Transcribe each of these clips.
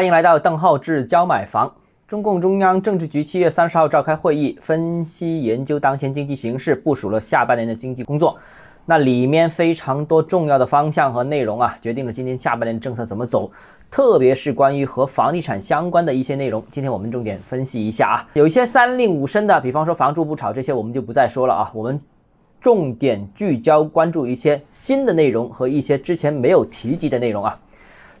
欢迎来到邓浩志教买房。中共中央政治局七月三十号召开会议，分析研究当前经济形势，部署了下半年的经济工作。那里面非常多重要的方向和内容啊，决定了今年下半年政策怎么走。特别是关于和房地产相关的一些内容，今天我们重点分析一下啊。有一些三令五申的，比方说房住不炒这些，我们就不再说了啊。我们重点聚焦关注一些新的内容和一些之前没有提及的内容啊。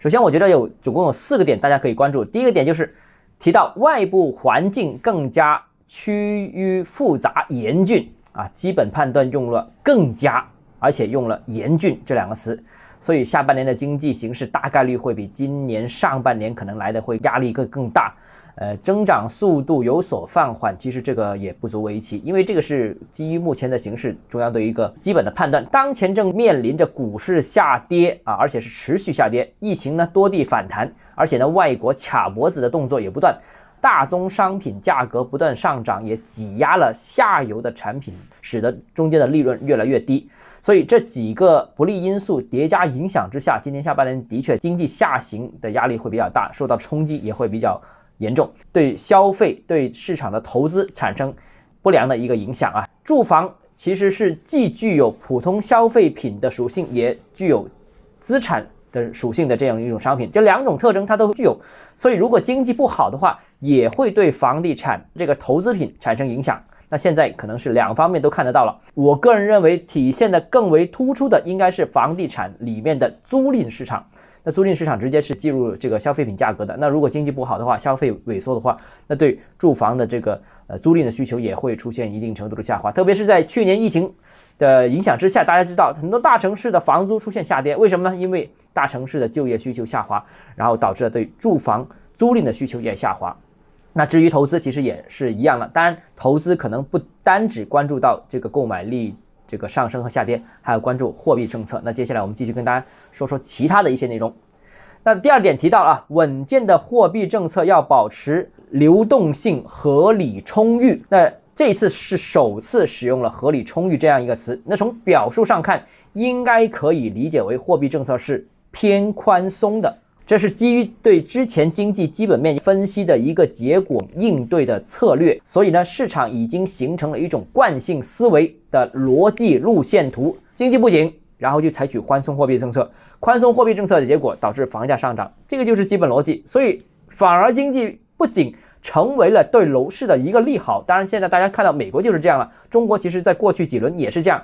首先，我觉得有总共有四个点大家可以关注。第一个点就是提到外部环境更加趋于复杂严峻啊，基本判断用了更加，而且用了严峻这两个词，所以下半年的经济形势大概率会比今年上半年可能来的会压力会更大。呃，增长速度有所放缓，其实这个也不足为奇，因为这个是基于目前的形势，中央的一个基本的判断。当前正面临着股市下跌啊，而且是持续下跌，疫情呢多地反弹，而且呢外国卡脖子的动作也不断，大宗商品价格不断上涨，也挤压了下游的产品，使得中间的利润越来越低。所以这几个不利因素叠加影响之下，今年下半年的确经济下行的压力会比较大，受到冲击也会比较。严重对消费、对市场的投资产生不良的一个影响啊！住房其实是既具有普通消费品的属性，也具有资产的属性的这样一种商品，这两种特征它都具有。所以，如果经济不好的话，也会对房地产这个投资品产生影响。那现在可能是两方面都看得到了。我个人认为，体现的更为突出的应该是房地产里面的租赁市场。那租赁市场直接是计入这个消费品价格的。那如果经济不好的话，消费萎缩的话，那对住房的这个呃租赁的需求也会出现一定程度的下滑。特别是在去年疫情的影响之下，大家知道很多大城市的房租出现下跌，为什么呢？因为大城市的就业需求下滑，然后导致了对住房租赁的需求也下滑。那至于投资，其实也是一样的。当然，投资可能不单只关注到这个购买力。这个上升和下跌，还要关注货币政策。那接下来我们继续跟大家说说其他的一些内容。那第二点提到啊，稳健的货币政策要保持流动性合理充裕。那这次是首次使用了合理充裕这样一个词。那从表述上看，应该可以理解为货币政策是偏宽松的。这是基于对之前经济基本面分析的一个结果应对的策略，所以呢，市场已经形成了一种惯性思维的逻辑路线图。经济不景，然后就采取宽松货币政策，宽松货币政策的结果导致房价上涨，这个就是基本逻辑。所以反而经济不景成为了对楼市的一个利好。当然，现在大家看到美国就是这样了，中国其实在过去几轮也是这样，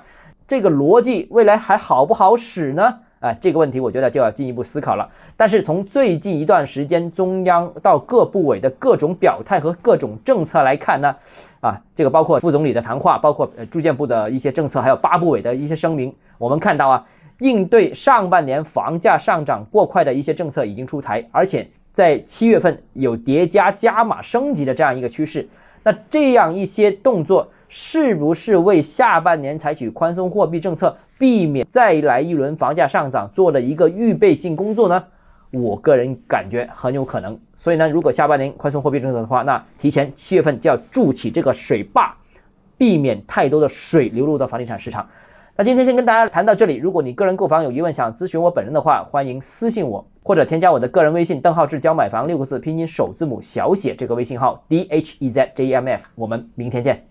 这个逻辑未来还好不好使呢？啊，这个问题我觉得就要进一步思考了。但是从最近一段时间中央到各部委的各种表态和各种政策来看呢，啊，这个包括副总理的谈话，包括呃住建部的一些政策，还有八部委的一些声明，我们看到啊，应对上半年房价上涨过快的一些政策已经出台，而且在七月份有叠加加码升级的这样一个趋势。那这样一些动作。是不是为下半年采取宽松货币政策，避免再来一轮房价上涨做了一个预备性工作呢？我个人感觉很有可能。所以呢，如果下半年宽松货币政策的话，那提前七月份就要筑起这个水坝，避免太多的水流入到房地产市场。那今天先跟大家谈到这里。如果你个人购房有疑问，想咨询我本人的话，欢迎私信我，或者添加我的个人微信“邓浩志教买房”六个字拼音首字母小写这个微信号 d h e z j m f。我们明天见。